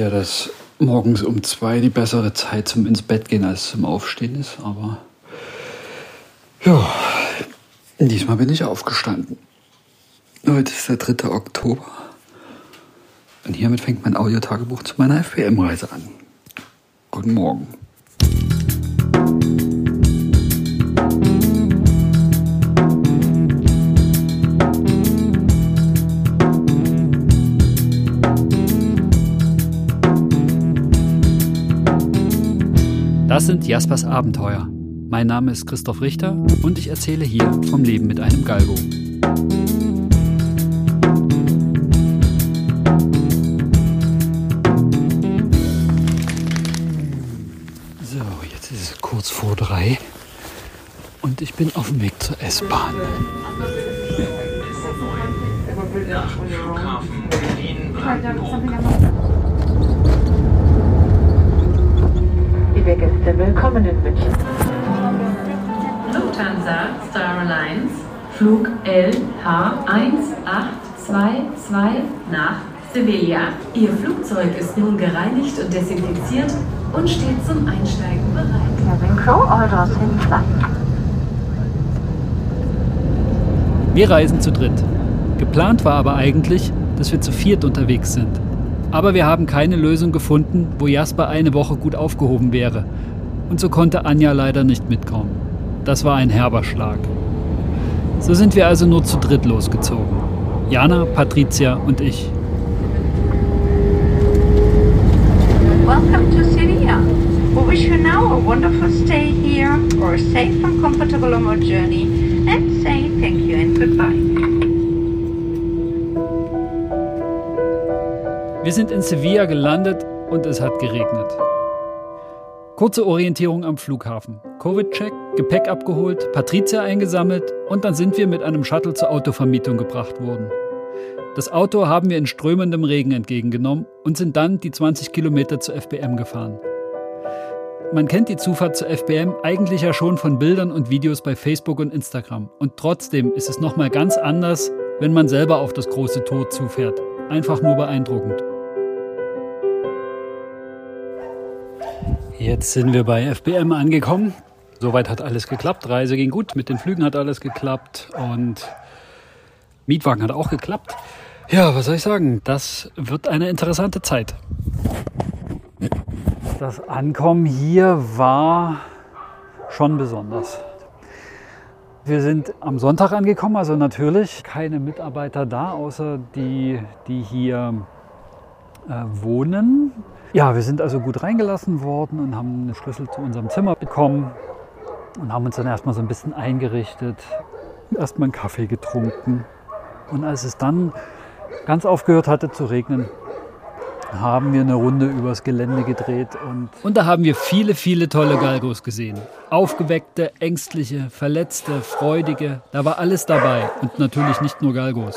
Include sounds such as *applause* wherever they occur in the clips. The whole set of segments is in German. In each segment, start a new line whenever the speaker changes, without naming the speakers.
ja, dass morgens um zwei die bessere Zeit zum ins Bett gehen als zum Aufstehen ist, aber ja, diesmal bin ich aufgestanden. Heute ist der 3. Oktober und hiermit fängt mein Audiotagebuch zu meiner FPM-Reise an. Guten Morgen.
Das sind Jaspers Abenteuer. Mein Name ist Christoph Richter und ich erzähle hier vom Leben mit einem Galgo.
So, jetzt ist es kurz vor drei und ich bin auf dem Weg zur S-Bahn.
Flughafen Berlin-Brandenburg.
Liebe Gäste, willkommen in München.
Lufthansa Star Alliance, Flug LH1822 nach Sevilla. Ihr Flugzeug ist nun gereinigt und desinfiziert und steht zum Einsteigen bereit.
Cabin Crew, all sight.
Wir reisen zu dritt. Geplant war aber eigentlich, dass wir zu viert unterwegs sind. Aber wir haben keine Lösung gefunden, wo Jasper eine Woche gut aufgehoben wäre. Und so konnte Anja leider nicht mitkommen. Das war ein herber Schlag. So sind wir also nur zu dritt losgezogen. Jana, Patricia und ich.
Welcome to Sevilla. We wish you now a wonderful stay here or a safe and comfortable on our journey and say thank you and goodbye.
Wir sind in Sevilla gelandet und es hat geregnet. Kurze Orientierung am Flughafen. Covid-Check, Gepäck abgeholt, Patricia eingesammelt und dann sind wir mit einem Shuttle zur Autovermietung gebracht worden. Das Auto haben wir in strömendem Regen entgegengenommen und sind dann die 20 Kilometer zur FBM gefahren. Man kennt die Zufahrt zur FBM eigentlich ja schon von Bildern und Videos bei Facebook und Instagram. Und trotzdem ist es nochmal ganz anders, wenn man selber auf das große Tor zufährt. Einfach nur beeindruckend. Jetzt sind wir bei FBM angekommen. Soweit hat alles geklappt. Reise ging gut. Mit den Flügen hat alles geklappt. Und Mietwagen hat auch geklappt. Ja, was soll ich sagen? Das wird eine interessante Zeit. Das Ankommen hier war schon besonders. Wir sind am Sonntag angekommen, also natürlich keine Mitarbeiter da, außer die, die hier äh, wohnen. Ja, wir sind also gut reingelassen worden und haben einen Schlüssel zu unserem Zimmer bekommen und haben uns dann erstmal so ein bisschen eingerichtet, erstmal einen Kaffee getrunken. Und als es dann ganz aufgehört hatte zu regnen, haben wir eine Runde übers Gelände gedreht und, und da haben wir viele, viele tolle Galgos gesehen. Aufgeweckte, ängstliche, verletzte, freudige, da war alles dabei und natürlich nicht nur Galgos.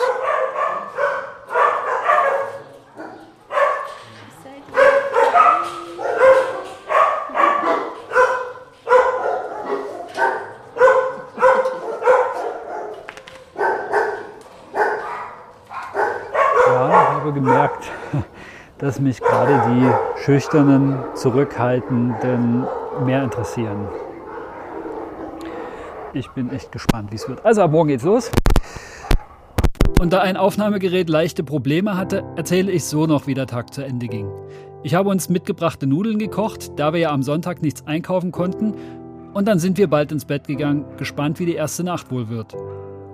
Ja, ich habe gemerkt, dass mich gerade die schüchternen, zurückhaltenden mehr interessieren. Ich bin echt gespannt, wie es wird. Also ab morgen geht's los. Und da ein Aufnahmegerät leichte Probleme hatte, erzähle ich so noch, wie der Tag zu Ende ging. Ich habe uns mitgebrachte Nudeln gekocht, da wir ja am Sonntag nichts einkaufen konnten. Und dann sind wir bald ins Bett gegangen, gespannt, wie die erste Nacht wohl wird.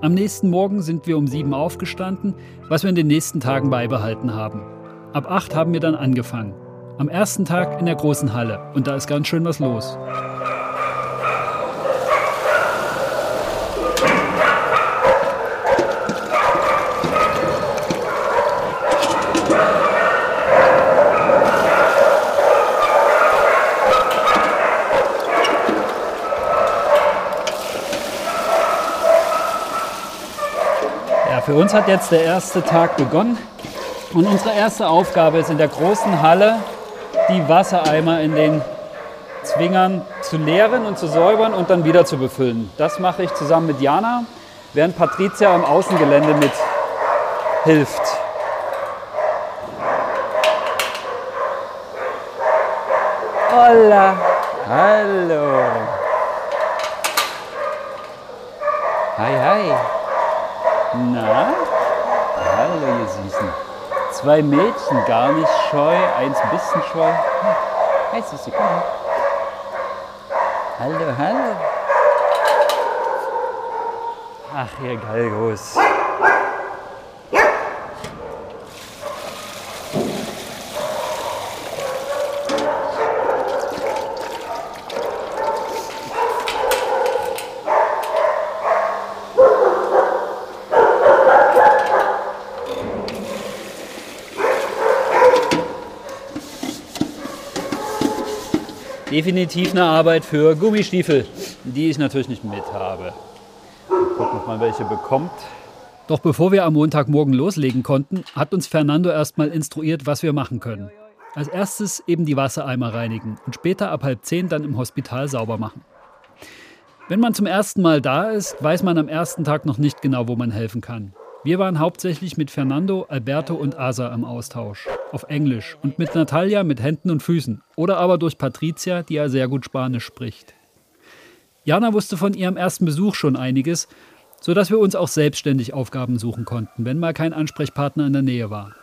Am nächsten Morgen sind wir um sieben aufgestanden, was wir in den nächsten Tagen beibehalten haben. Ab acht haben wir dann angefangen. Am ersten Tag in der großen Halle und da ist ganz schön was los. Für uns hat jetzt der erste Tag begonnen. Und unsere erste Aufgabe ist in der großen Halle, die Wassereimer in den Zwingern zu leeren und zu säubern und dann wieder zu befüllen. Das mache ich zusammen mit Jana, während Patricia am Außengelände mit hilft. Holla. Hallo. Hi, hi. Na? Hallo, ihr Süßen. Zwei Mädchen, gar nicht scheu, eins ein bisschen scheu. Hi, Süße, komm. her. Hallo, hallo. Ach, ihr Galgos. Definitiv eine Arbeit für Gummistiefel, die ich natürlich nicht mit habe. Gucken, ob man welche bekommt. Doch bevor wir am Montagmorgen loslegen konnten, hat uns Fernando erstmal instruiert, was wir machen können. Als erstes eben die Wassereimer reinigen und später ab halb zehn dann im Hospital sauber machen. Wenn man zum ersten Mal da ist, weiß man am ersten Tag noch nicht genau, wo man helfen kann. Wir waren hauptsächlich mit Fernando, Alberto und Asa im Austausch. Auf Englisch und mit Natalia mit Händen und Füßen. Oder aber durch Patricia, die ja sehr gut Spanisch spricht. Jana wusste von ihrem ersten Besuch schon einiges, sodass wir uns auch selbstständig Aufgaben suchen konnten, wenn mal kein Ansprechpartner in der Nähe war.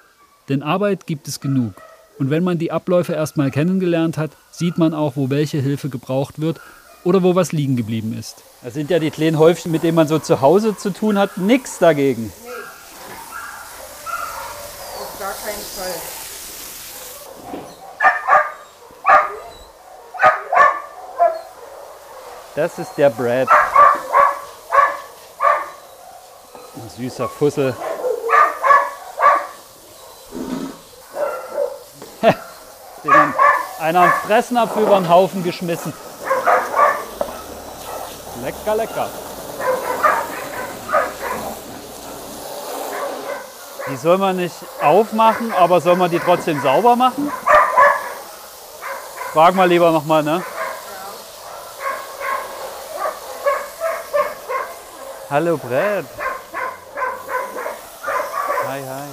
Denn Arbeit gibt es genug. Und wenn man die Abläufe erstmal kennengelernt hat, sieht man auch, wo welche Hilfe gebraucht wird oder wo was liegen geblieben ist. Das sind ja die kleinen Häufchen, mit denen man so zu Hause zu tun hat. Nix dagegen.
Auf gar keinen Fall.
Das ist der Brad. Ein süßer Fussel. *laughs* Den hat einer einen Fressnapf über den Haufen geschmissen. Lecker, lecker. Die soll man nicht aufmachen, aber soll man die trotzdem sauber machen? Frag mal lieber nochmal, ne? Hallo Brett. Hi, hi.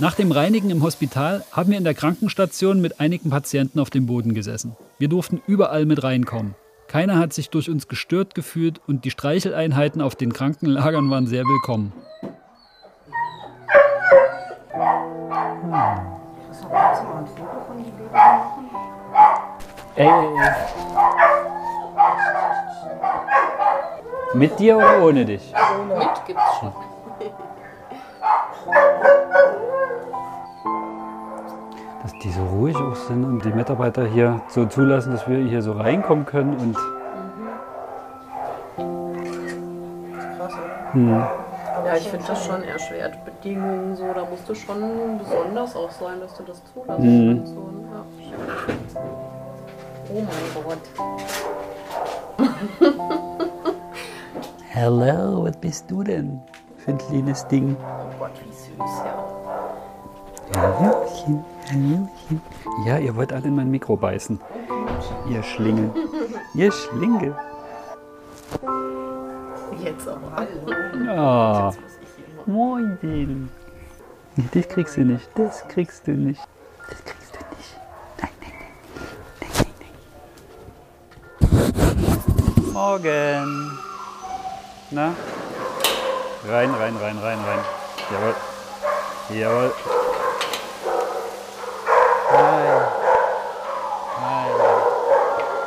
Nach dem Reinigen im Hospital haben wir in der Krankenstation mit einigen Patienten auf dem Boden gesessen. Wir durften überall mit reinkommen. Keiner hat sich durch uns gestört gefühlt und die Streicheleinheiten auf den Krankenlagern waren sehr willkommen. Ey, ey, ey. Mit dir oder ohne dich?
Mit gibt's schon.
Ruhig auch sind und die Mitarbeiter hier so zulassen, dass wir hier so reinkommen können und
Krass, oder?
hm,
Ja, ich finde das schon erschwert. Bedingungen so, da musst du schon besonders auch sein, dass du das zulassen
Mhm.
kannst. So, ne? ja. Oh mein Gott. *laughs*
Hello, was bist du denn für ein kleines Ding?
Oh Gott, wie süß, ja.
Hallöchen, Hallöchen. Ja, ihr wollt alle in mein Mikro beißen. Ihr Schlingel. Ihr Schlingel.
Jetzt aber. Hallo. Jetzt muss ich hier mal.
moin. Nee, das kriegst du nicht. Das kriegst du nicht. Das kriegst du nicht. Nein, nein, nein. Nein, nein, nein. Morgen. Na? Rein, rein, rein, rein, rein. Jawohl. Jawohl.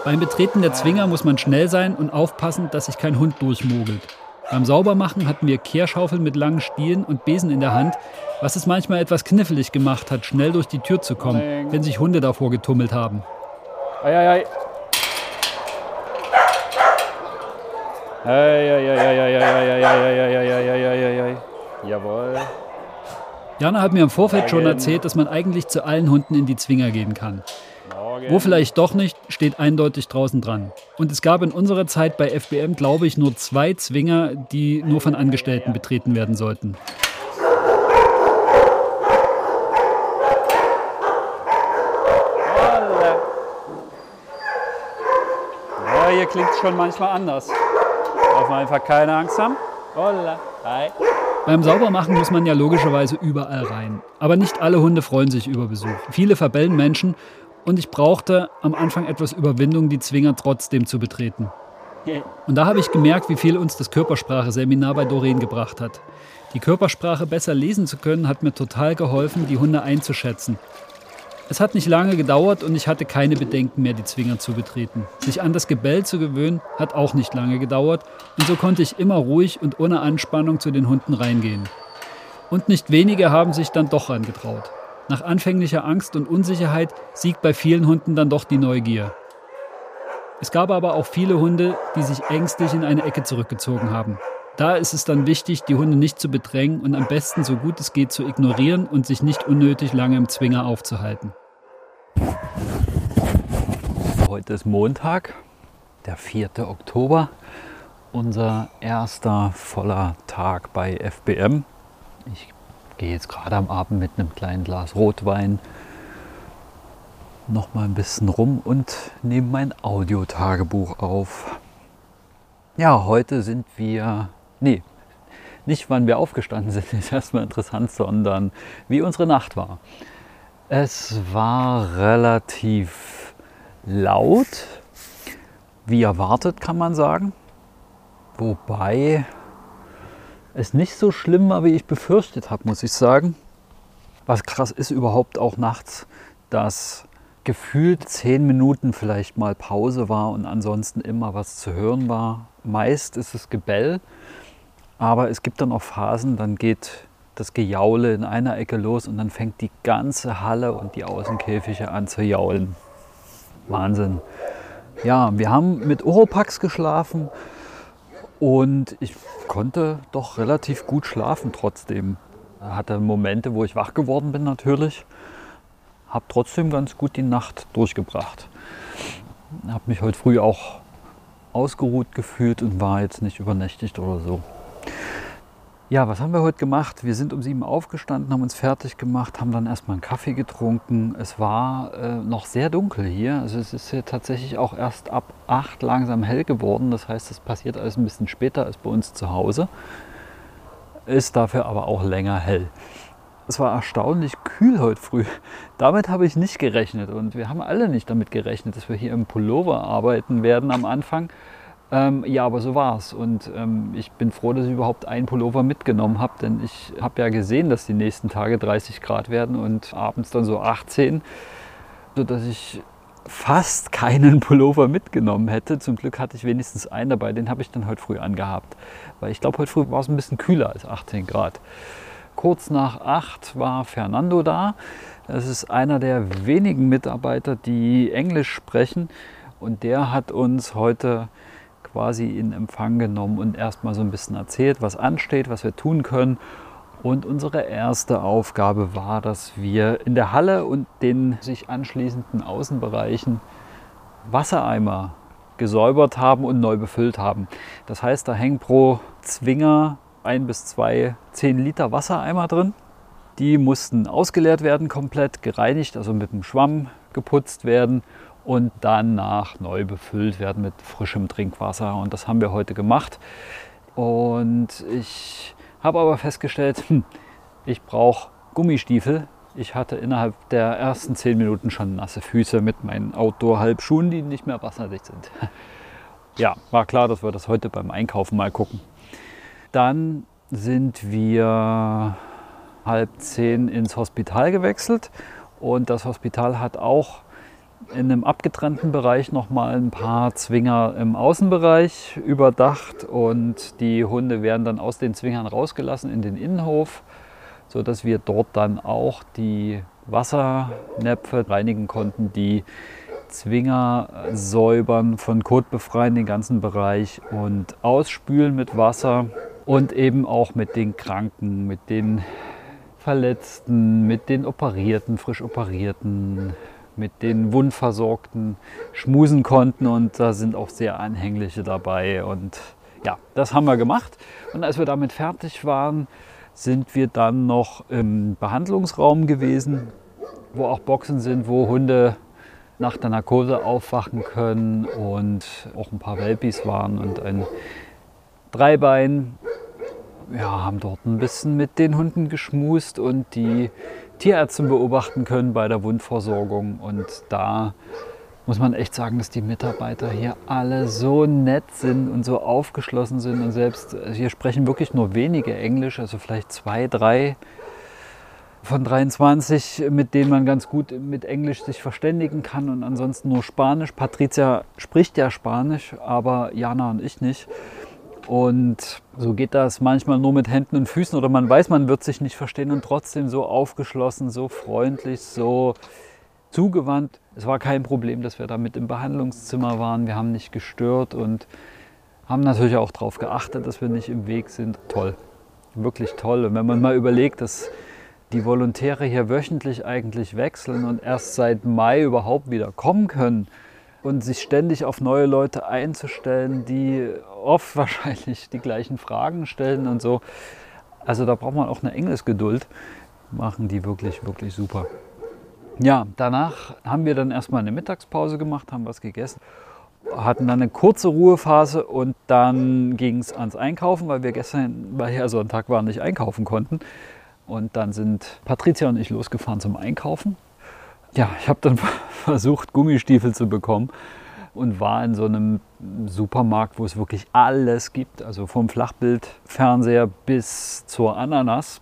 Beim Betreten der Zwinger muss man schnell sein und aufpassen, dass sich kein Hund durchmogelt. Beim Saubermachen hatten wir Kehrschaufeln mit langen Stielen und Besen in der Hand, was es manchmal etwas knifflig gemacht hat, schnell durch die Tür zu kommen, wenn sich Hunde davor getummelt haben. Ei, ei, ei. Jawohl. Jana hat mir im Vorfeld schon erzählt, dass man eigentlich zu allen Hunden in die Zwinger gehen kann. Wo vielleicht doch nicht, steht eindeutig draußen dran. Und es gab in unserer Zeit bei FBM, glaube ich, nur zwei Zwinger, die nur von Angestellten betreten werden sollten. Ja, hier klingt es schon manchmal anders. Darf man einfach keine Angst haben. Holla. Hi. Beim Saubermachen muss man ja logischerweise überall rein. Aber nicht alle Hunde freuen sich über Besuch. Viele verbellen Menschen Und ich brauchte am Anfang etwas Überwindung, die Zwinger trotzdem zu betreten. Und da habe ich gemerkt, wie viel uns das Körpersprache-Seminar bei Doreen gebracht hat. Die Körpersprache besser lesen zu können, hat mir total geholfen, die Hunde einzuschätzen. Es hat nicht lange gedauert und ich hatte keine Bedenken mehr, die Zwinger zu betreten. Sich an das Gebell zu gewöhnen, hat auch nicht lange gedauert und so konnte ich immer ruhig und ohne Anspannung zu den Hunden reingehen. Und nicht wenige haben sich dann doch angetraut. Nach anfänglicher Angst und Unsicherheit siegt bei vielen Hunden dann doch die Neugier. Es gab aber auch viele Hunde, die sich ängstlich in eine Ecke zurückgezogen haben. Da ist es dann wichtig, die Hunde nicht zu bedrängen und am besten so gut es geht zu ignorieren und sich nicht unnötig lange im Zwinger aufzuhalten. Heute ist Montag, der 4. Oktober, unser erster voller Tag bei FBM. Ich gehe jetzt gerade am Abend mit einem kleinen Glas Rotwein noch mal ein bisschen rum und nehme mein Audiotagebuch auf. Ja, heute sind wir, nee, nicht wann wir aufgestanden sind, *laughs* ist erstmal interessant, sondern wie unsere Nacht war. Es war relativ laut, wie erwartet kann man sagen. Wobei es nicht so schlimm war, wie ich befürchtet habe, muss ich sagen. Was krass ist überhaupt auch nachts, dass gefühlt zehn Minuten vielleicht mal Pause war und ansonsten immer was zu hören war. Meist ist es Gebell, aber es gibt dann auch Phasen, dann geht das Gejaule in einer Ecke los und dann fängt die ganze Halle und die Außenkäfige an zu jaulen. Wahnsinn. Ja, wir haben mit Oropax geschlafen und ich konnte doch relativ gut schlafen trotzdem. Hatte Momente, wo ich wach geworden bin natürlich. Habe trotzdem ganz gut die Nacht durchgebracht. Habe mich heute früh auch ausgeruht gefühlt und war jetzt nicht übernächtigt oder so. Ja, was haben wir heute gemacht? Wir sind um sieben aufgestanden, haben uns fertig gemacht, haben dann erstmal einen Kaffee getrunken. Es war äh, noch sehr dunkel hier. Also es ist hier tatsächlich auch erst ab acht langsam hell geworden. Das heißt, es passiert alles ein bisschen später als bei uns zu Hause. Ist dafür aber auch länger hell. Es war erstaunlich kühl heute früh. Damit habe ich nicht gerechnet und wir haben alle nicht damit gerechnet, dass wir hier im Pullover arbeiten werden am Anfang. Ähm, ja, aber so war es. Und ähm, ich bin froh, dass ich überhaupt einen Pullover mitgenommen habe, denn ich habe ja gesehen, dass die nächsten Tage 30 Grad werden und abends dann so 18, sodass ich fast *laughs* keinen Pullover mitgenommen hätte. Zum Glück hatte ich wenigstens einen dabei, den habe ich dann heute früh angehabt. Weil ich glaube, heute früh war es ein bisschen kühler als 18 Grad. Kurz nach 8 war Fernando da. Das ist einer der wenigen Mitarbeiter, die Englisch sprechen. Und der hat uns heute quasi in Empfang genommen und erstmal so ein bisschen erzählt, was ansteht, was wir tun können. Und unsere erste Aufgabe war, dass wir in der Halle und den sich anschließenden Außenbereichen Wassereimer gesäubert haben und neu befüllt haben. Das heißt, da hängen pro Zwinger ein bis zwei 10 Liter Wassereimer drin. Die mussten ausgeleert werden, komplett gereinigt, also mit dem Schwamm geputzt werden und danach neu befüllt werden mit frischem Trinkwasser. Und das haben wir heute gemacht. Und ich habe aber festgestellt, *laughs* hm, ich brauche Gummistiefel. Ich hatte innerhalb der ersten zehn Minuten schon nasse Füße mit meinen Outdoor-Halbschuhen, die nicht mehr wasserdicht sind. *laughs* Ja, war klar, dass wir das heute beim Einkaufen mal gucken. Dann sind wir halb zehn ins Hospital gewechselt und das Hospital hat auch in einem abgetrennten Bereich nochmal ein paar Zwinger im Außenbereich überdacht und die Hunde werden dann aus den Zwingern rausgelassen in den Innenhof, sodass wir dort dann auch die Wassernäpfe reinigen konnten, die Zwinger säubern, von Kot befreien den ganzen Bereich und ausspülen mit Wasser und eben auch mit den Kranken, mit den Verletzten, mit den Operierten, frisch Operierten, mit den Wundversorgten schmusen konnten und da sind auch sehr anhängliche dabei. Und ja, das haben wir gemacht. Und als wir damit fertig waren, sind wir dann noch im Behandlungsraum gewesen, wo auch Boxen sind, wo Hunde nach der Narkose aufwachen können und auch ein paar Welpis waren und ein Dreibein. Wir haben dort ein bisschen mit den Hunden geschmust und die Tierärztin beobachten können bei der Wundversorgung. Und da muss man echt sagen, dass die Mitarbeiter hier alle so nett sind und so aufgeschlossen sind. Und selbst also hier sprechen wirklich nur wenige Englisch, also vielleicht zwei, drei von 23, mit denen man ganz gut mit Englisch sich verständigen kann und ansonsten nur Spanisch. Patricia spricht ja Spanisch, aber Jana und ich nicht. Und so geht das manchmal nur mit Händen und Füßen oder man weiß, man wird sich nicht verstehen und trotzdem so aufgeschlossen, so freundlich, so zugewandt. Es war kein Problem, dass wir da mit im Behandlungszimmer waren. Wir haben nicht gestört und haben natürlich auch darauf geachtet, dass wir nicht im Weg sind. Toll, wirklich toll. Und wenn man mal überlegt, dass die Volontäre hier wöchentlich eigentlich wechseln und erst seit Mai überhaupt wieder kommen können und sich ständig auf neue Leute einzustellen, die oft *laughs* wahrscheinlich die gleichen Fragen stellen und so. Also da braucht man auch eine Engelsgeduld. Machen die wirklich, wirklich super. Ja, danach haben wir dann erstmal eine Mittagspause gemacht, haben was gegessen, hatten dann eine kurze Ruhephase und dann ging es ans Einkaufen, weil wir gestern, weil ja Sonntag war, nicht einkaufen konnten. Und dann sind Patricia und ich losgefahren zum Einkaufen. Ja, ich habe dann *laughs* versucht, Gummistiefel zu bekommen und war in so einem Supermarkt, wo es wirklich alles gibt, also vom Flachbildfernseher bis zur Ananas.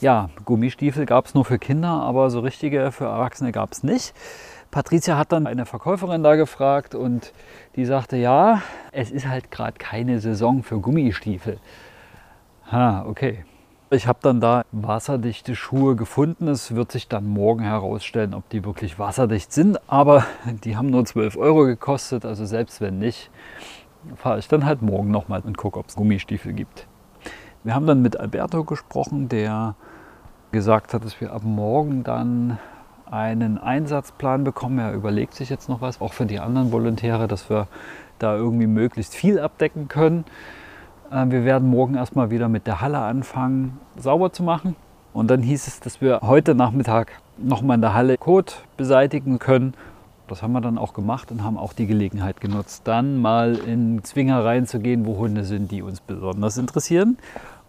Ja, Gummistiefel gab es nur für Kinder, aber so richtige für Erwachsene gab es nicht. Patricia hat dann eine Verkäuferin da gefragt und die sagte, ja, es ist halt gerade keine Saison für Gummistiefel. Ha, okay. Ich habe dann da wasserdichte Schuhe gefunden. Es wird sich dann morgen herausstellen, ob die wirklich wasserdicht sind. Aber *laughs* die haben nur 12 Euro gekostet. Also selbst wenn nicht, fahre ich dann halt morgen nochmal und gucke, ob es Gummistiefel gibt. Wir haben dann mit Alberto gesprochen, der gesagt hat, dass wir ab morgen dann einen Einsatzplan bekommen. Er überlegt sich jetzt noch was, auch für die anderen Volontäre, dass wir da irgendwie möglichst viel abdecken können. Äh, wir werden morgen erstmal wieder mit der Halle anfangen, sauber zu machen. Und dann hieß es, dass wir heute Nachmittag nochmal in der Halle Kot beseitigen können. Das haben wir dann auch gemacht und haben auch die Gelegenheit genutzt, dann mal in Zwinger reinzugehen, wo Hunde sind, die uns besonders interessieren.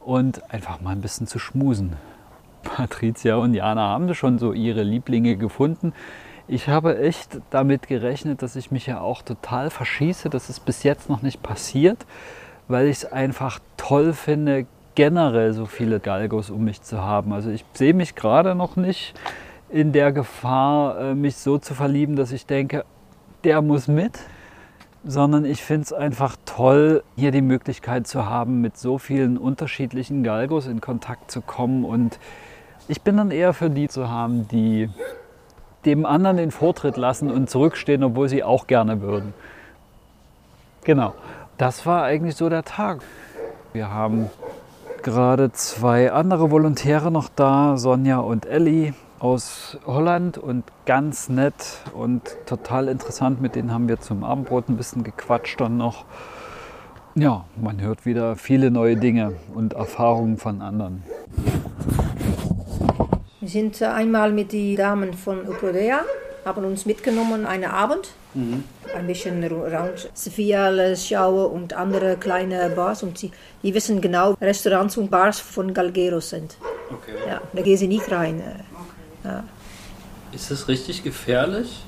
Und einfach mal ein bisschen zu schmusen. Patricia und Jana haben schon so ihre Lieblinge gefunden. Ich habe echt damit gerechnet, dass ich mich ja auch total verschieße. Das ist bis jetzt noch nicht passiert weil ich es einfach toll finde, generell so viele Galgos um mich zu haben. Also ich sehe mich gerade noch nicht in der Gefahr, äh, mich so zu verlieben, dass ich denke, der muss mit, sondern ich finde es einfach toll, hier die Möglichkeit zu haben, mit so vielen unterschiedlichen Galgos in Kontakt zu kommen. Und ich bin dann eher für die zu haben, die dem anderen den Vortritt lassen und zurückstehen, obwohl sie auch gerne würden. Genau das war eigentlich so der Tag. Wir haben gerade zwei andere Volontäre noch da, Sonja und Ellie aus Holland und ganz nett und total interessant. Mit denen haben wir zum Abendbrot ein bisschen gequatscht dann noch. Ja, man hört wieder viele neue Dinge und Erfahrungen von anderen.
Wir sind einmal mit den Damen von Uprodea, haben uns mitgenommen einen Abend Mhm. Ein bisschen Round Sevilla schauen und andere kleine Bars. Und sie, die wissen genau, Restaurants und Bars von Galgeros sind. Okay. Ja, da gehen sie nicht rein. Okay. Ja.
Ist es richtig gefährlich?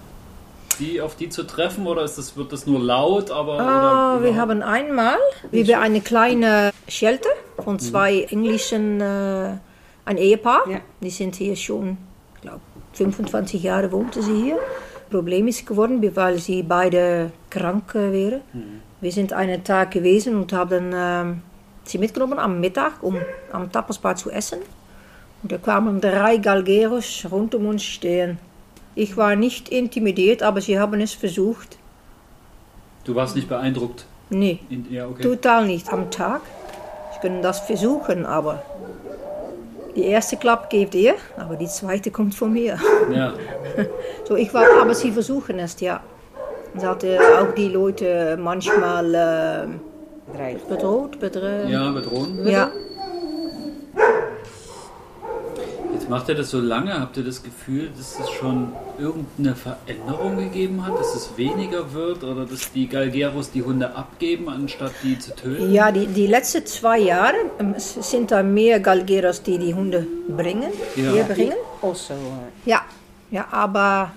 Die auf die zu treffen oder ist das, wird das nur laut? Aber,
ah, wir haben einmal, wie wir eine kleine Shelter von mhm. zwei mhm. englischen, äh, ein Ehepaar, ja. die sind hier schon, ich glaube, 25 Jahre wohnten sie hier. Problem ist geworden, weil sie beide krank wären. Mhm. Wir sind einen Tag gewesen und haben äh, sie mitgenommen am Mittag, um am Tapasbar zu essen. Und da kamen drei Galgeros rund um uns stehen. Ich war nicht intimidiert, aber sie haben es versucht.
Du warst nicht beeindruckt?
Nee, In, ja, okay. total nicht. Am Tag. Sie können das versuchen, aber die erste Klapp gebt ihr, aber die zweite kommt von mir. Ja. *laughs* So, ich war, aber sie versuchen es, ja. Sie hatten auch die Leute manchmal äh, bedroht, bedroht.
Ja, bedrohen.
Ja.
Macht ihr das so lange? Habt ihr das Gefühl, dass es schon irgendeine Veränderung gegeben hat? Dass es weniger wird oder dass die Galgeros die Hunde abgeben, anstatt die zu töten?
Ja, die, die letzten zwei Jahre ähm, sind da mehr Galgeros, die die Hunde bringen,
Ja.
hier bringen.
Also, uh,
Ja, ja, aber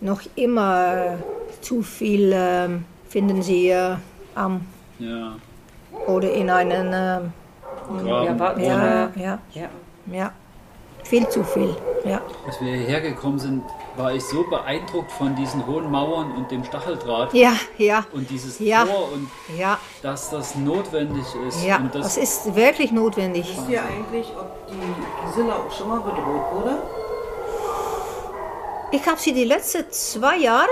noch immer äh, zu viel ähm, finden sie äh, am
Ja.
oder in einen ähm,
ja,
Graben.
ja,
ja,
ja,
ja.
Viel zu viel. Ja,
Als wir hierher gekommen sind, war ich so beeindruckt von diesen hohen Mauern und dem Stacheldraht
ja, ja,
und dieses
Ja.
Tor und
ja,
dass das notwendig ist.
ja.
und
Das ist wirklich notwendig.
Wisst ihr eigentlich, ob die Gisela auch schon mal bedroht wurde?
Ich habe sie die letzten zwei Jahre,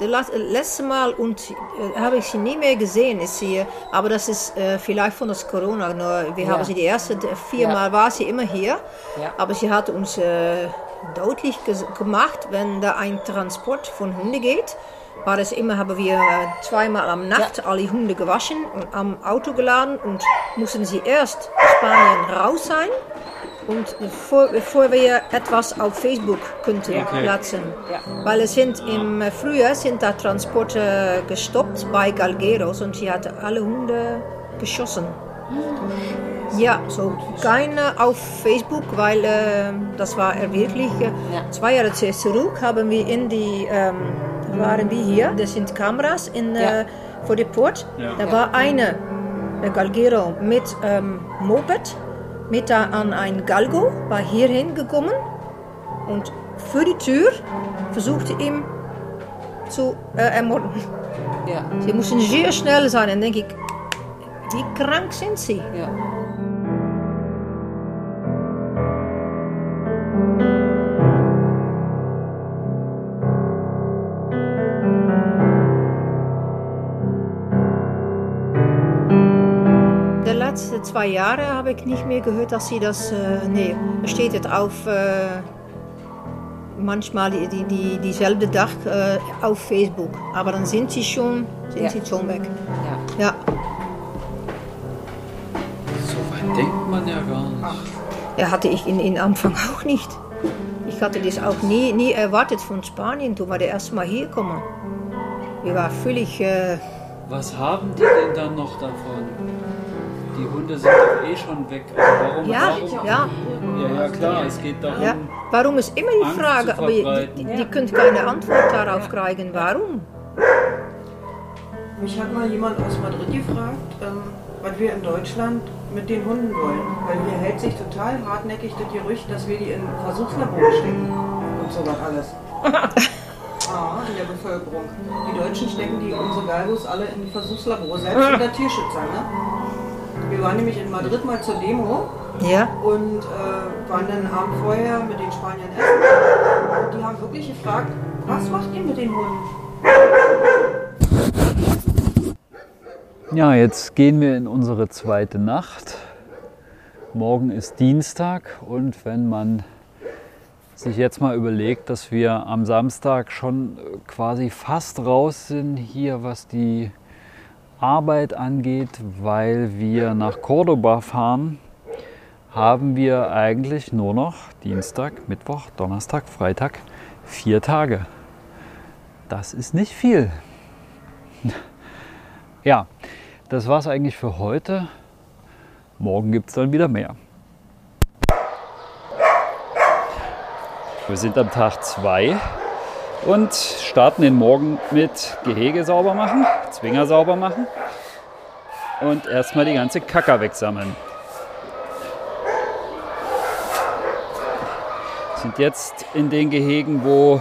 das la- letzte Mal und äh, habe ich sie nie mehr gesehen. Ist sie, aber das ist äh, vielleicht von das Corona. Nur wir
Ja.
haben sie die ersten vier
Ja.
Mal war sie immer hier.
Ja.
Aber sie hat uns äh, deutlich gemacht, wenn da ein Transport von Hunden geht. War das immer, haben wir äh, zweimal am Nacht alle Hunde gewaschen und am Auto geladen und mussten sie erst Spanien raus sein. Und bevor, bevor wir etwas auf Facebook könnten
Okay.
platzen.
Ja.
Weil es sind im äh, Frühjahr sind da Transporte gestoppt bei Galgeros und sie hat alle Hunde geschossen. Ja, so keine auf Facebook, weil äh, das war wirklich. Äh,
Ja.
Zwei Jahre zurück haben wir in die, ähm, waren wir hier, das sind Kameras in, äh,
Ja.
vor der Port.
Ja.
Da war eine äh, Galgero mit ähm, Moped, mit an ein Galgo, war hierhin gekommen und für die Tür versuchte ihm zu äh, ermorden.
Ja,
Sie mussten sehr schnell sein. Dann denke ich, wie krank sind sie?
ja.
Zwei Jahre habe ich nicht mehr gehört, dass sie das. Äh, nee, es steht jetzt auf. Äh, manchmal die, die, die, dieselbe Tag äh, auf Facebook. Aber dann sind sie schon, sind
Ja.
sie schon weg.
ja.
Ja.
so weit denkt man ja gar nicht.
Ja, hatte ich in, in Anfang auch nicht. Ich hatte das auch nie, nie erwartet von Spanien, toen wir das erste Mal hier kommen. Wir waren völlig. Äh,
Was haben die denn dann noch davon? Die Hunde sind doch eh schon weg. Also warum,
ja,
warum?
ja,
ja, ja, klar, es geht darum.
ja. Warum ist immer die
Angst
Frage, aber die, die, die könnt keine Antwort darauf kriegen. Warum?
Mich hat mal jemand aus Madrid gefragt, ähm, was wir in Deutschland mit den Hunden wollen. Weil hier hält sich total hartnäckig das Gerücht, dass wir die in Versuchslabore stecken und sowas alles. *laughs* Ah, in der Bevölkerung. Die Deutschen stecken die unsere Galgos alle in die Versuchslabore, selbst unter Tierschützern. Ne? Wir waren nämlich in Madrid mal zur Demo
Ja.
und äh, waren dann Abend vorher mit den Spaniern essen. Und die haben wirklich gefragt, was macht ihr mit den Hunden?
Ja, jetzt gehen wir in unsere zweite Nacht. Morgen ist Dienstag und wenn man sich jetzt mal überlegt, dass wir am Samstag schon quasi fast raus sind hier, was die Arbeit angeht, weil wir nach Cordoba fahren, haben wir eigentlich nur noch Dienstag, Mittwoch, Donnerstag, Freitag, vier Tage. Das ist nicht viel. *laughs* Ja, das war's eigentlich für heute. Morgen gibt es dann wieder mehr. Wir sind am Tag 2 und starten den Morgen mit Gehege sauber machen, Zwinger sauber machen und erstmal die ganze Kacker wegsammeln. Sind jetzt in den Gehegen, wo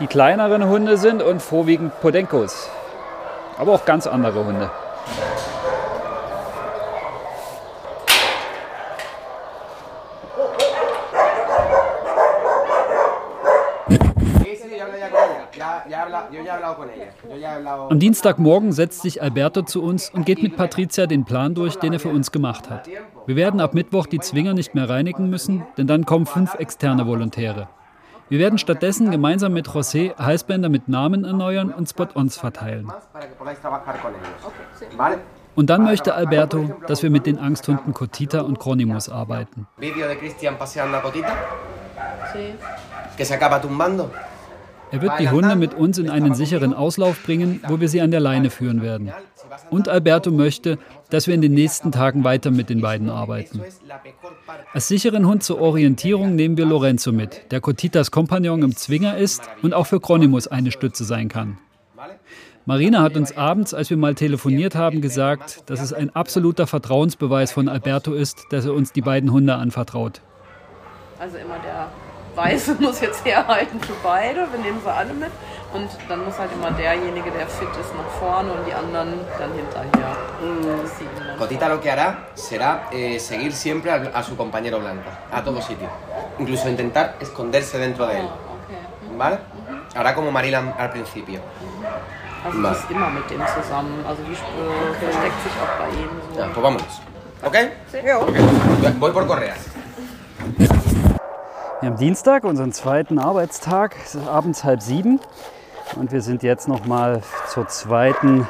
die kleineren Hunde sind und vorwiegend Podenkos. Aber auch ganz andere Hunde. Am Dienstagmorgen setzt sich Alberto zu uns und geht mit Patricia den Plan durch, den er für uns gemacht hat. Wir werden ab Mittwoch die Zwinger nicht mehr reinigen müssen, denn dann kommen fünf externe Volontäre. Wir werden stattdessen gemeinsam mit José Halsbänder mit Namen erneuern und Spot-ons verteilen. Und dann möchte Alberto, dass wir mit den Angsthunden Cotita und Chronimus arbeiten.
Vídeo de Cristian paseando a Cotita. Que se acaba tumbando.
Er wird die Hunde mit uns in einen sicheren Auslauf bringen, wo wir sie an der Leine führen werden. Und Alberto möchte, dass wir in den nächsten Tagen weiter mit den beiden arbeiten. Als sicheren Hund zur Orientierung nehmen wir Lorenzo mit, der Cotitas Kompagnon im Zwinger ist und auch für Chronimus eine Stütze sein kann. Marina hat uns abends, als wir mal telefoniert haben, gesagt, dass es ein absoluter Vertrauensbeweis von Alberto ist, dass er uns die beiden Hunde anvertraut.
Also immer der Weiße *laughs* muss jetzt herhalten für beide, wir nehmen sie alle mit. Und dann muss halt immer derjenige, der fit ist, nach vorne und die anderen dann hinterher. Sieht man.
Cotita lo que hará será eh, seguir siempre al- a, su compañero blanco, a todo sitio. Incluso intentar esconderse dentro de él. ¿Vale? Hará como Marila al principio.
Also die ist immer mit dem zusammen. Also die versteckt sich auch bei ihm so.
Ya, pues vámonos. ¿Ok? Ok. Voy por correas.
Wir haben Dienstag, unseren zweiten Arbeitstag. Es ist abends halb sieben. Und wir sind jetzt noch mal zur zweiten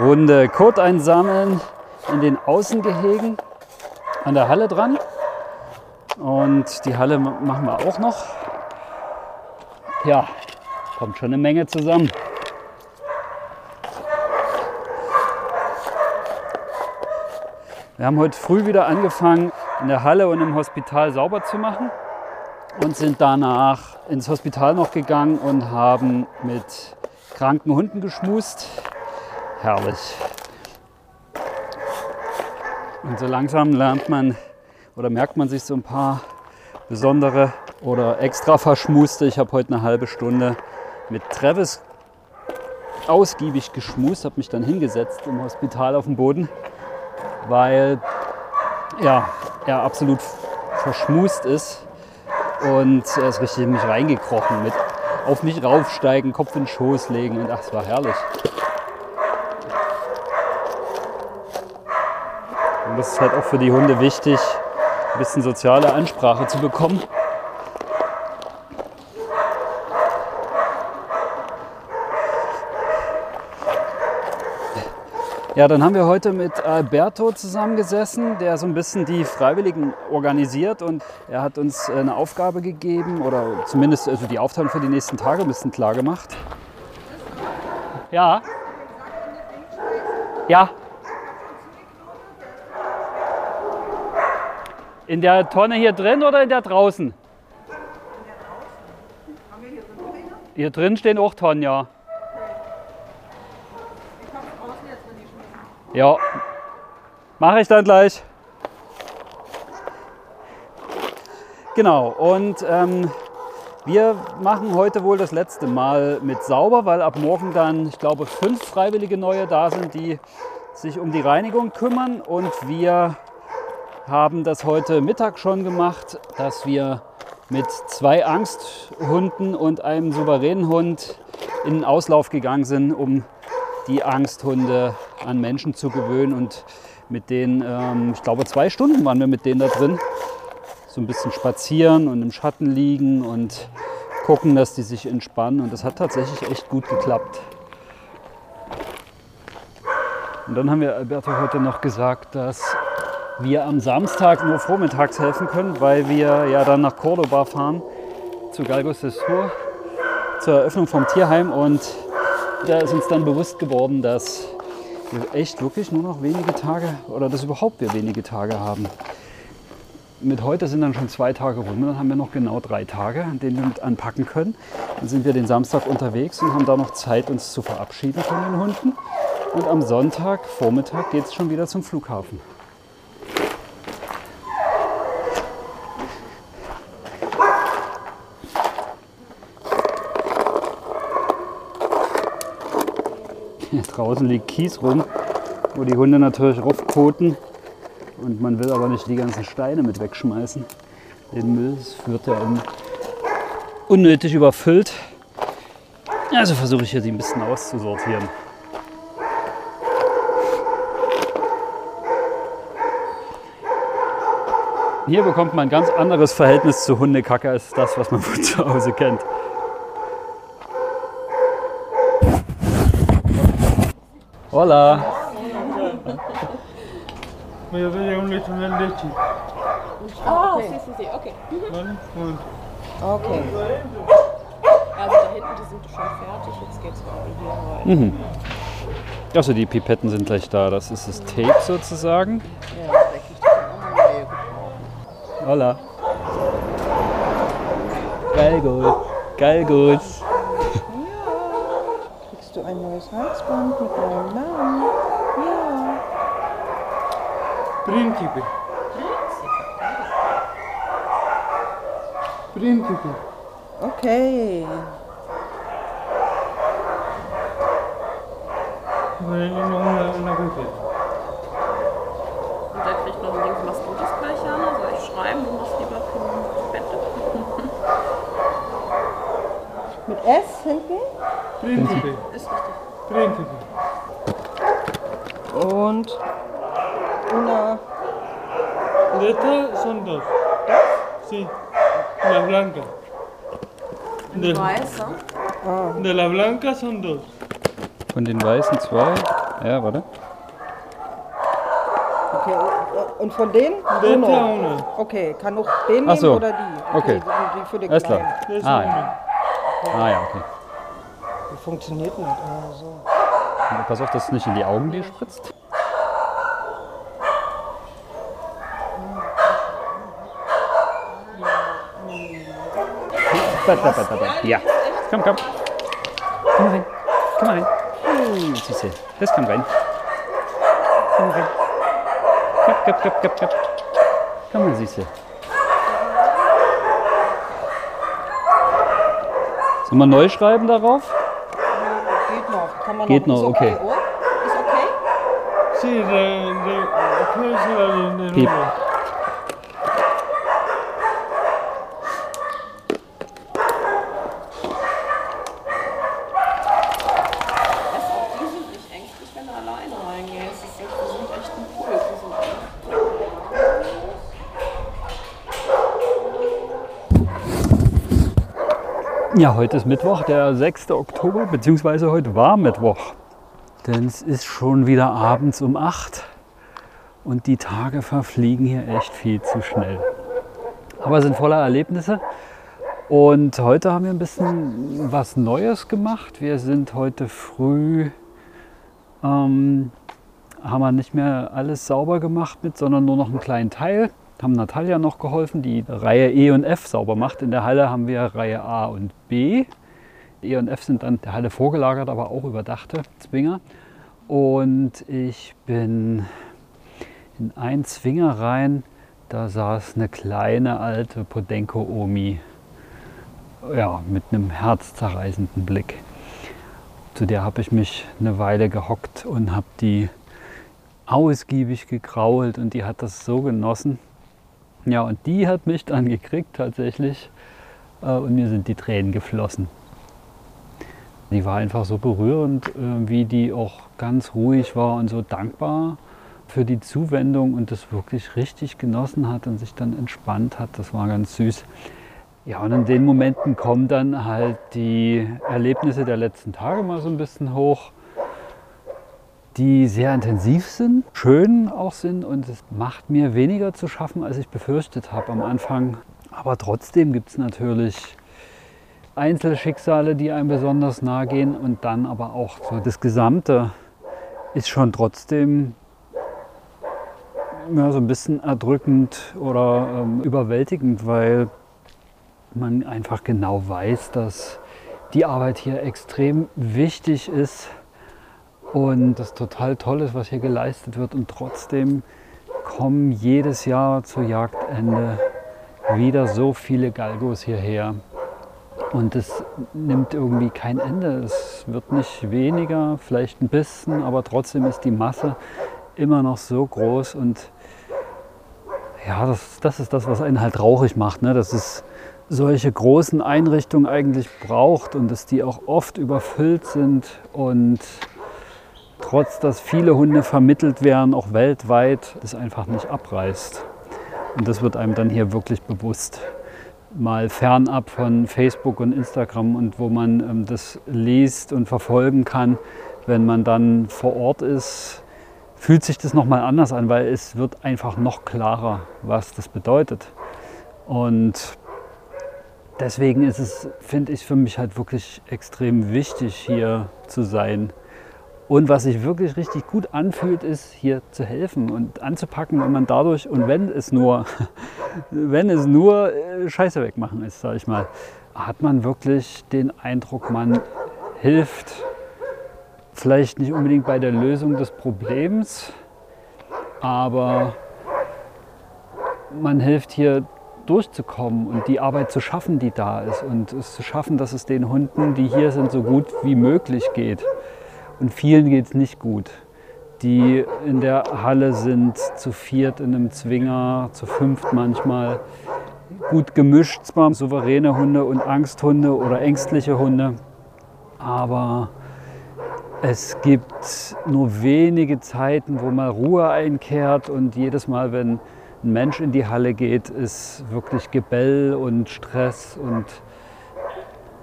Runde Kot einsammeln in den Außengehegen an der Halle dran. Und die Halle ma- machen wir auch noch. Ja, kommt schon eine Menge zusammen. Wir haben heute früh wieder angefangen, in der Halle und im Hospital sauber zu machen und sind danach ins Hospital noch gegangen und haben mit kranken Hunden geschmust. Herrlich. Und so langsam lernt man oder merkt man sich so ein paar besondere oder extra verschmuste. Ich habe heute eine halbe Stunde mit Travis ausgiebig geschmust, habe mich dann hingesetzt im Hospital auf dem Boden, weil ja, er absolut verschmust ist und er ist richtig in mich reingekrochen mit auf mich raufsteigen, Kopf in den Schoß legen und ach, es war herrlich. Und das ist halt auch für die Hunde wichtig, ein bisschen soziale Ansprache zu bekommen. Ja, dann haben wir heute mit Alberto zusammengesessen, der so ein bisschen die Freiwilligen organisiert und er hat uns eine Aufgabe gegeben oder zumindest also die Aufteilung für die nächsten Tage ein bisschen klar gemacht. Ja. Ja. In der Tonne hier drin oder in der draußen? Hier drin stehen auch Tonnen, ja. Ja, mache ich dann gleich. Genau, und ähm, wir machen heute wohl das letzte Mal mit sauber, weil ab morgen dann, ich glaube, fünf Freiwillige neue da sind, die sich um die Reinigung kümmern. Und wir haben das heute Mittag schon gemacht, dass wir mit zwei Angsthunden und einem souveränen Hund in den Auslauf gegangen sind, um die Angsthunde an Menschen zu gewöhnen. Und mit denen, ähm, ich glaube, zwei Stunden waren wir mit denen da drin. So ein bisschen spazieren und im Schatten liegen und gucken, dass die sich entspannen. Und das hat tatsächlich echt gut geklappt. Und dann haben wir Alberto heute noch gesagt, dass wir am Samstag nur vormittags helfen können, weil wir ja dann nach Cordoba fahren, zu Galgos del Sur, zur Eröffnung vom Tierheim. Und da ist uns dann bewusst geworden, dass wir echt wirklich nur noch wenige Tage oder dass überhaupt wir wenige Tage haben. Mit heute sind dann schon zwei Tage rum, dann haben wir noch genau drei Tage, an denen wir mit anpacken können. Dann sind wir den Samstag unterwegs und haben da noch Zeit, uns zu verabschieden von den Hunden. Und am Sonntag, Vormittag, geht es schon wieder zum Flughafen. Draußen liegt Kies rum, wo die Hunde natürlich raufkoten. Und man will aber nicht die ganzen Steine mit wegschmeißen. Den Müll das wird ja unnötig überfüllt. Also versuche ich hier die ein bisschen auszusortieren. Hier bekommt man ein ganz anderes Verhältnis zu Hundekacke als das, was man von zu Hause kennt. Hola.
Me doy un litro de leche.
Ah, sí, sí, sí, okay.
¿Vale? Und
Okay.
Also da hinten, die sind schon fertig, jetzt geht's hier rein.
Mhm. Also die Pipetten sind gleich da. Das ist das Tape sozusagen.
Ja, denke ich, die können auch mal.
Hola. Geil gut. Geil gut.
Kriegst du ein neues Halsband mit neuem Namen? Ja.
Príncipe. Príncipe.
Okay.
Bueno, una, una cosita.
Und der kriegt noch ein Ding, machst du das gleich, Jana? Soll ich schreiben? Du machst lieber für Bette.
Mit S hinten?
Príncipe.
Ist richtig.
Príncipe.
Und una.
De estas son dos. Sí. La blanca. De,
Weiße.
de la blanca son dos.
Von den weißen zwei. Ja, warte.
Okay. Und von denen?
De
Uno.
una.
Okay, kann auch den
Ach so.
nehmen oder die?
Okay.
Die, die für den
Alles klar. Ah, ja. Ah ja, okay.
Die funktioniert nicht. Ah, so.
Pass auf, dass es nicht in die Augen dir spritzt. Ja, komm, komm. Komm rein. Komm rein. Oh, siehste, das kann rein. Komm rein. Komm, komm, komm, komm, komm. Komm mal, siehste. Sollen wir neu schreiben darauf?
Geht noch. Kann man
Geht
noch.
noch, okay.
Ohr? Ist okay?
Sí, de, de, ¿qué será de, de
Piep.
nuevo?
Erst auch die sind nicht ängstlich, wenn du alleine reingehst. Das ist echt, die sind echt ein Pult. Die sind
Ja, heute ist Mittwoch, der 6. Oktober, beziehungsweise heute war Mittwoch. Denn es ist schon wieder abends um 8 und die Tage verfliegen hier echt viel zu schnell. Aber sind voller Erlebnisse. Und heute haben wir ein bisschen was Neues gemacht. Wir sind heute früh, ähm, haben wir nicht mehr alles sauber gemacht mit, sondern nur noch einen kleinen Teil. Haben Natalia noch geholfen, die Reihe E und F sauber macht. In der Halle haben wir Reihe A und B. E und F sind dann der Halle vorgelagert, aber auch überdachte Zwinger. Und ich bin in einen Zwinger rein, da saß eine kleine alte Podenko-Omi ja, mit einem herzzerreißenden Blick. Zu der habe ich mich eine Weile gehockt und habe die ausgiebig gekrault und die hat das so genossen. Ja, und die hat mich dann gekriegt tatsächlich äh, und mir sind die Tränen geflossen. Die war einfach so berührend, äh, wie die auch ganz ruhig war und so dankbar für die Zuwendung und das wirklich richtig genossen hat und sich dann entspannt hat. Das war ganz süß. Ja, und in den Momenten kommen dann halt die Erlebnisse der letzten Tage mal so ein bisschen hoch, die sehr intensiv sind, schön auch sind und es macht mir weniger zu schaffen, als ich befürchtet habe am Anfang. Aber trotzdem gibt es natürlich Einzelschicksale, die einem besonders nahe gehen und dann aber auch so das Gesamte ist schon trotzdem ja, so ein bisschen erdrückend oder ähm, überwältigend, weil man einfach genau weiß, dass die Arbeit hier extrem wichtig ist und das total toll ist, was hier geleistet wird. Und trotzdem kommen jedes Jahr zu Jagdende wieder so viele Galgos hierher. Und es nimmt irgendwie kein Ende. Es wird nicht weniger, vielleicht ein bisschen, aber trotzdem ist die Masse immer noch so groß. Und ja, das, das ist das, was einen halt traurig macht. Ne? Dass es solche großen Einrichtungen eigentlich braucht und dass die auch oft überfüllt sind und trotz dass viele Hunde vermittelt werden, auch weltweit, das einfach nicht abreißt. Und das wird einem dann hier wirklich bewusst. Mal fernab von Facebook und Instagram und wo man ähm, das liest und verfolgen kann, wenn man dann vor Ort ist, fühlt sich das nochmal anders an, weil es wird einfach noch klarer, was das bedeutet. Und deswegen ist es, finde ich, für mich halt wirklich extrem wichtig, hier zu sein. Und was sich wirklich richtig gut anfühlt, ist hier zu helfen und anzupacken und man dadurch, und wenn es nur, *laughs* wenn es nur äh, Scheiße wegmachen ist, sage ich mal, hat man wirklich den Eindruck, man hilft vielleicht nicht unbedingt bei der Lösung des Problems, aber man hilft hier durchzukommen und die Arbeit zu schaffen, die da ist und es zu schaffen, dass es den Hunden, die hier sind, so gut wie möglich geht. Und vielen geht es nicht gut. Die in der Halle sind zu viert in einem Zwinger, zu fünft manchmal. Gut gemischt, zwar souveräne Hunde und Angsthunde oder ängstliche Hunde, aber es gibt nur wenige Zeiten, wo mal Ruhe einkehrt und jedes Mal, wenn ein Mensch in die Halle geht, ist wirklich Gebell und Stress und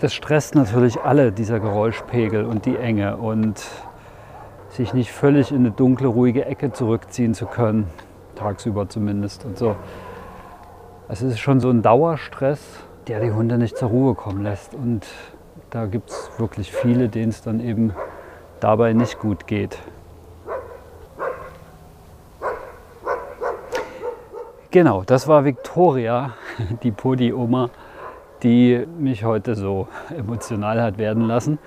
das stresst natürlich alle, dieser Geräuschpegel und die Enge und sich nicht völlig in eine dunkle, ruhige Ecke zurückziehen zu können, tagsüber zumindest und so. Es ist schon so ein Dauerstress, der die Hunde nicht zur Ruhe kommen lässt und da gibt es wirklich viele, denen es dann eben dabei nicht gut geht. Genau, das war Victoria, *laughs* die Podi-Oma, die mich heute so *laughs* emotional hat werden lassen.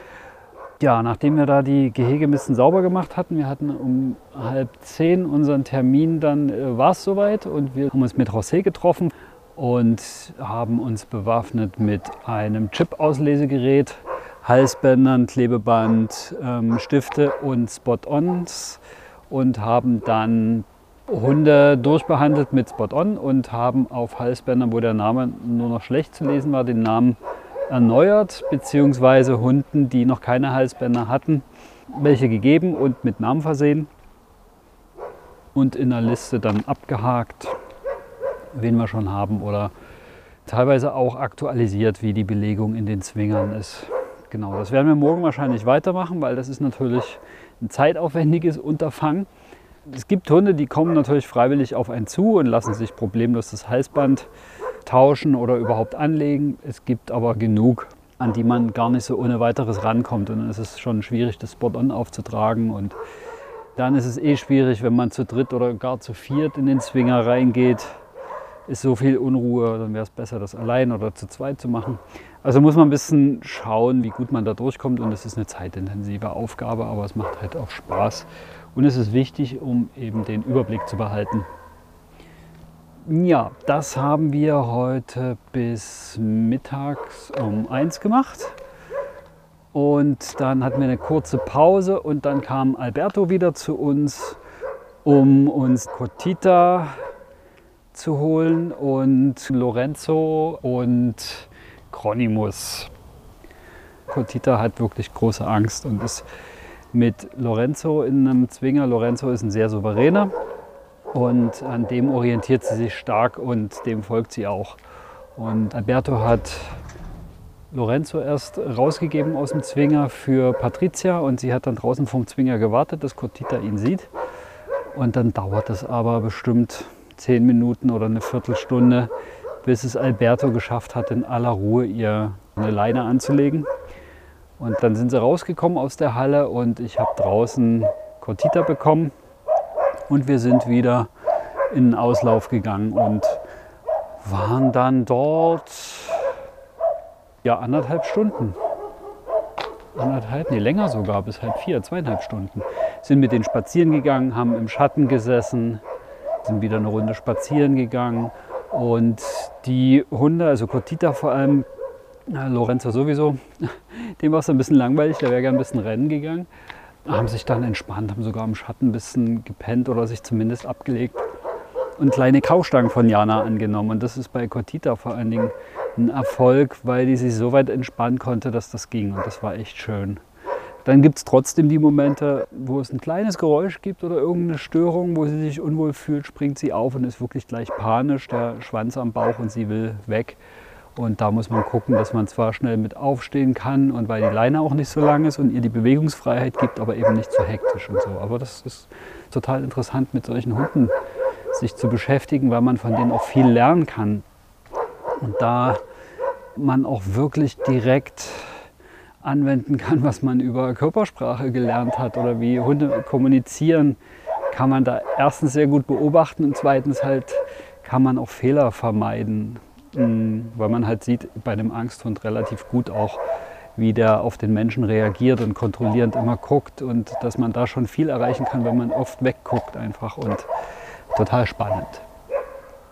Ja, nachdem wir da die Gehege ein bisschen sauber gemacht hatten, wir hatten um halb zehn unseren Termin, dann äh, war es soweit und wir haben uns mit José getroffen und haben uns bewaffnet mit einem Chip-Auslesegerät, Halsbändern, Klebeband, ähm, Stifte und Spot-Ons und haben dann Hunde durchbehandelt mit Spot-On und haben auf Halsbändern, wo der Name nur noch schlecht zu lesen war, den Namen erneuert, beziehungsweise Hunden, die noch keine Halsbänder hatten, welche gegeben und mit Namen versehen und in der Liste dann abgehakt, wen wir schon haben oder teilweise auch aktualisiert, wie die Belegung in den Zwingern ist. Genau, das werden wir morgen wahrscheinlich weitermachen, weil das ist natürlich ein zeitaufwendiges Unterfangen. Es gibt Hunde, die kommen natürlich freiwillig auf einen zu und lassen sich problemlos das Halsband tauschen oder überhaupt anlegen. Es gibt aber genug, an die man gar nicht so ohne weiteres rankommt. Und dann ist es schon schwierig, das Spot-on aufzutragen. Und dann ist es eh schwierig, wenn man zu dritt oder gar zu viert in den Zwinger reingeht. Ist so viel Unruhe, dann wäre es besser, das allein oder zu zweit zu machen. Also muss man ein bisschen schauen, wie gut man da durchkommt. Und es ist eine zeitintensive Aufgabe, aber es macht halt auch Spaß. Und es ist wichtig, um eben den Überblick zu behalten. Ja, das haben wir heute bis mittags um eins gemacht. Und dann hatten wir eine kurze Pause und dann kam Alberto wieder zu uns, um uns Cotita zu holen und Lorenzo und Chronimus. Cotita hat wirklich große Angst und ist mit Lorenzo in einem Zwinger. Lorenzo ist ein sehr souveräner und an dem orientiert sie sich stark und dem folgt sie auch. Und Alberto hat Lorenzo erst rausgegeben aus dem Zwinger für Patricia und sie hat dann draußen vom Zwinger gewartet, dass Cotita ihn sieht. Und dann dauert es aber bestimmt zehn Minuten oder eine Viertelstunde, bis es Alberto geschafft hat, in aller Ruhe ihr eine Leine anzulegen. Und dann sind sie rausgekommen aus der Halle und ich habe draußen Cortita bekommen und wir sind wieder in den Auslauf gegangen und waren dann dort ja anderthalb Stunden. Anderthalb, nee, länger sogar, bis halb vier, zweieinhalb Stunden. Sind mit denen spazieren gegangen, haben im Schatten gesessen, sind wieder eine Runde spazieren gegangen und die Hunde, also Cortita vor allem, Lorenzo sowieso, dem war es ein bisschen langweilig, der wäre gerne ein bisschen rennen gegangen. Haben sich dann entspannt, haben sogar im Schatten ein bisschen gepennt oder sich zumindest abgelegt und kleine Kaustangen von Jana angenommen. Und das ist bei Cortita vor allen Dingen ein Erfolg, weil die sich so weit entspannen konnte, dass das ging. Und das war echt schön. Dann gibt es trotzdem die Momente, wo es ein kleines Geräusch gibt oder irgendeine Störung, wo sie sich unwohl fühlt, springt sie auf und ist wirklich gleich panisch, der Schwanz am Bauch und sie will weg. Und da muss man gucken, dass man zwar schnell mit aufstehen kann und weil die Leine auch nicht so lang ist und ihr die Bewegungsfreiheit gibt, aber eben nicht so hektisch und so. Aber das ist total interessant, mit solchen Hunden sich zu beschäftigen, weil man von denen auch viel lernen kann. Und da man auch wirklich direkt anwenden kann, was man über Körpersprache gelernt hat oder wie Hunde kommunizieren, kann man da erstens sehr gut beobachten und zweitens halt kann man auch Fehler vermeiden. Mm, weil man halt sieht bei dem Angsthund relativ gut auch, wie der auf den Menschen reagiert und kontrollierend immer guckt und dass man da schon viel erreichen kann, wenn man oft wegguckt einfach und total spannend.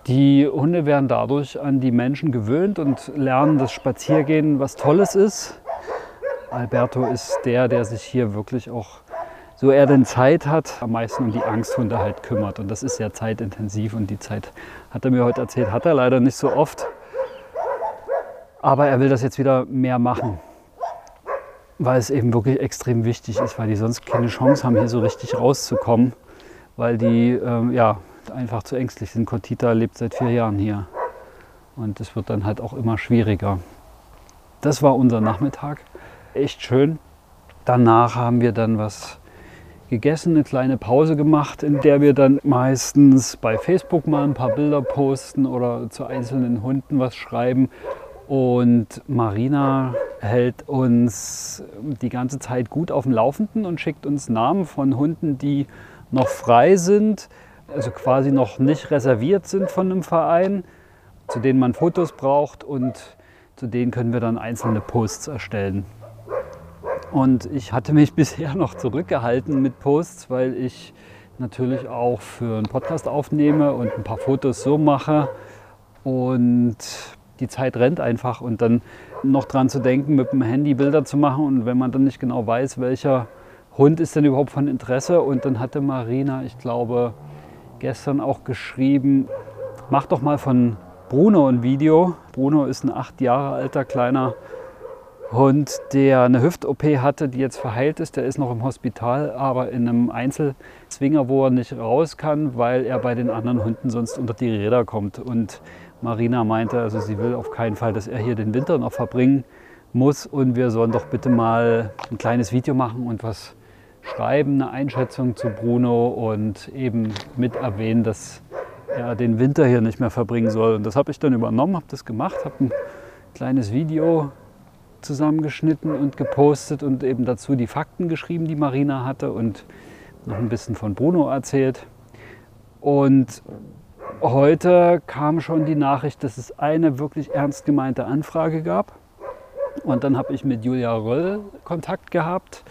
Die Hunde werden dadurch an die Menschen gewöhnt und lernen, dass Spaziergehen was Tolles ist. Alberto ist der, der sich hier wirklich auch, so er denn Zeit hat, am meisten um die Angsthunde halt kümmert. Und das ist sehr zeitintensiv und die Zeit, hat er mir heute erzählt, hat er leider nicht so oft. Aber er will das jetzt wieder mehr machen, weil es eben wirklich extrem wichtig ist, weil die sonst keine Chance haben, hier so richtig rauszukommen, weil die ähm, ja, einfach zu ängstlich sind. Contita lebt seit vier Jahren hier und es wird dann halt auch immer schwieriger. Das war unser Nachmittag, echt schön. Danach haben wir dann was gegessen, eine kleine Pause gemacht, in der wir dann meistens bei Facebook mal ein paar Bilder posten oder zu einzelnen Hunden was schreiben. Und Marina hält uns die ganze Zeit gut auf dem Laufenden und schickt uns Namen von Hunden, die noch frei sind, also quasi noch nicht reserviert sind von einem Verein, zu denen man Fotos braucht und zu denen können wir dann einzelne Posts erstellen. Und ich hatte mich *laughs* bisher noch zurückgehalten mit Posts, weil ich natürlich auch für einen Podcast aufnehme und ein paar Fotos so mache. Und die Zeit rennt einfach und dann noch dran zu denken, mit dem Handy Bilder zu machen und wenn man dann nicht genau weiß, welcher Hund ist denn überhaupt von Interesse und dann hatte Marina, ich glaube, gestern auch geschrieben, mach doch mal von Bruno ein Video. Bruno ist ein acht Jahre alter kleiner Hund, der eine Hüft-OP hatte, die jetzt verheilt ist. Der ist noch im Hospital, aber in einem Einzelzwinger, wo er nicht raus kann, weil er bei den anderen Hunden sonst unter die Räder kommt. Und Marina meinte, also sie will auf keinen Fall, dass er hier den Winter noch verbringen muss und wir sollen doch bitte mal ein kleines Video machen und was schreiben, eine Einschätzung zu Bruno und eben mit erwähnen, dass er den Winter hier nicht mehr verbringen soll. Und das habe ich dann übernommen, habe das gemacht, habe ein kleines Video zusammengeschnitten und gepostet und eben dazu die Fakten geschrieben, die Marina hatte und noch ein bisschen von Bruno erzählt. Und heute kam schon die Nachricht, dass es eine wirklich ernst gemeinte Anfrage gab. Und dann habe ich mit Julia Röll Kontakt gehabt.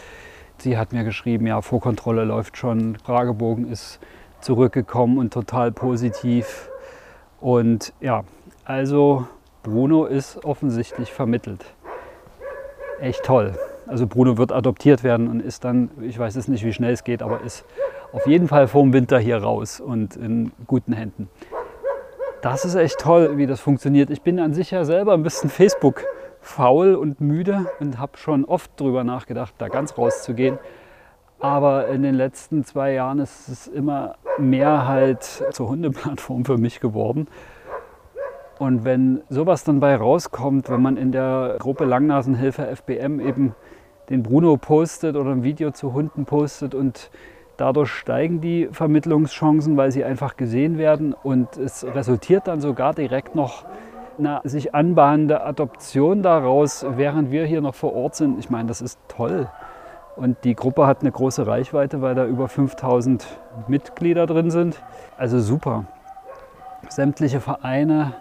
Sie hat mir geschrieben, ja, Vorkontrolle läuft schon, Fragebogen ist zurückgekommen und total positiv. Und ja, also Bruno ist offensichtlich vermittelt. Echt toll. Also Bruno wird adoptiert werden und ist dann, ich weiß es nicht, wie schnell es geht, aber ist auf jeden Fall vor dem Winter hier raus und in guten Händen. Das ist echt toll, wie das funktioniert. Ich bin an sich ja selber ein bisschen Facebook faul und müde und habe schon oft darüber nachgedacht, da ganz rauszugehen. Aber in den letzten zwei Jahren ist es immer mehr halt zur Hundeplattform für mich geworden. Und wenn sowas dann bei rauskommt, wenn man in der Gruppe Langnasenhilfe FBM eben den Bruno postet oder ein Video zu Hunden postet und dadurch steigen die Vermittlungschancen, weil sie einfach gesehen werden und es resultiert dann sogar direkt noch eine sich anbahnende Adoption daraus, während wir hier noch vor Ort sind. Ich meine, das ist toll. Und die Gruppe hat eine große Reichweite, weil da über 5000 Mitglieder drin sind. Also super. Sämtliche Vereine,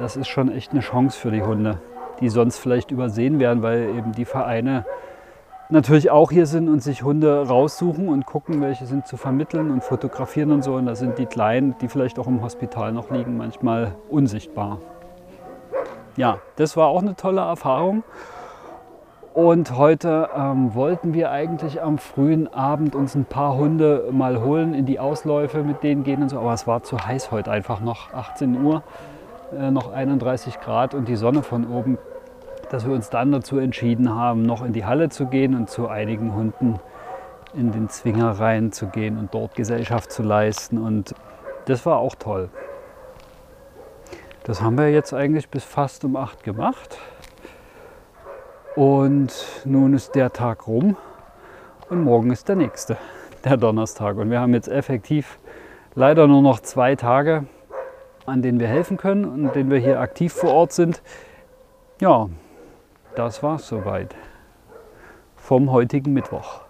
das ist schon echt eine Chance für die Hunde, die sonst vielleicht übersehen werden, weil eben die Vereine natürlich auch hier sind und sich Hunde raussuchen und gucken, welche sind zu vermitteln und fotografieren und so. Und da sind die Kleinen, die vielleicht auch im Hospital noch liegen, manchmal unsichtbar. Ja, das war auch eine tolle Erfahrung. Und heute ähm, wollten wir eigentlich am frühen Abend uns ein paar Hunde mal holen, in die Ausläufe mit denen gehen und so. Aber es war zu heiß heute einfach noch, 18 Uhr, äh, noch 31 Grad und die Sonne von oben dass wir uns dann dazu entschieden haben, noch in die Halle zu gehen und zu einigen Hunden in den Zwinger reinzugehen und dort Gesellschaft zu leisten. Und das war auch toll. Das haben wir jetzt eigentlich bis fast um acht gemacht. Und nun ist der Tag rum und morgen ist der nächste, der Donnerstag. Und wir haben jetzt effektiv leider nur noch zwei Tage, an denen wir helfen können und denen wir hier aktiv vor Ort sind. Ja, das war's soweit vom heutigen Mittwoch.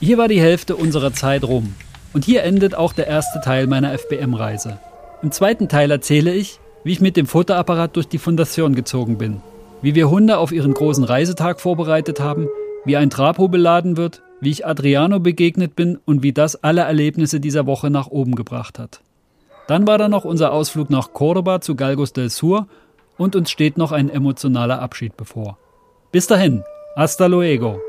Hier war die Hälfte unserer Zeit rum. Und hier endet auch der erste Teil meiner FBM-Reise. Im zweiten Teil erzähle ich, wie ich mit dem Fotoapparat durch die Fundation gezogen bin, wie wir Hunde auf ihren großen Reisetag vorbereitet haben, wie ein Trapo beladen wird, wie ich Adriano begegnet bin und wie das alle Erlebnisse dieser Woche nach oben gebracht hat. Dann war da noch unser Ausflug nach Cordoba zu Galgos del Sur und uns steht noch ein emotionaler Abschied bevor. Bis dahin, hasta luego.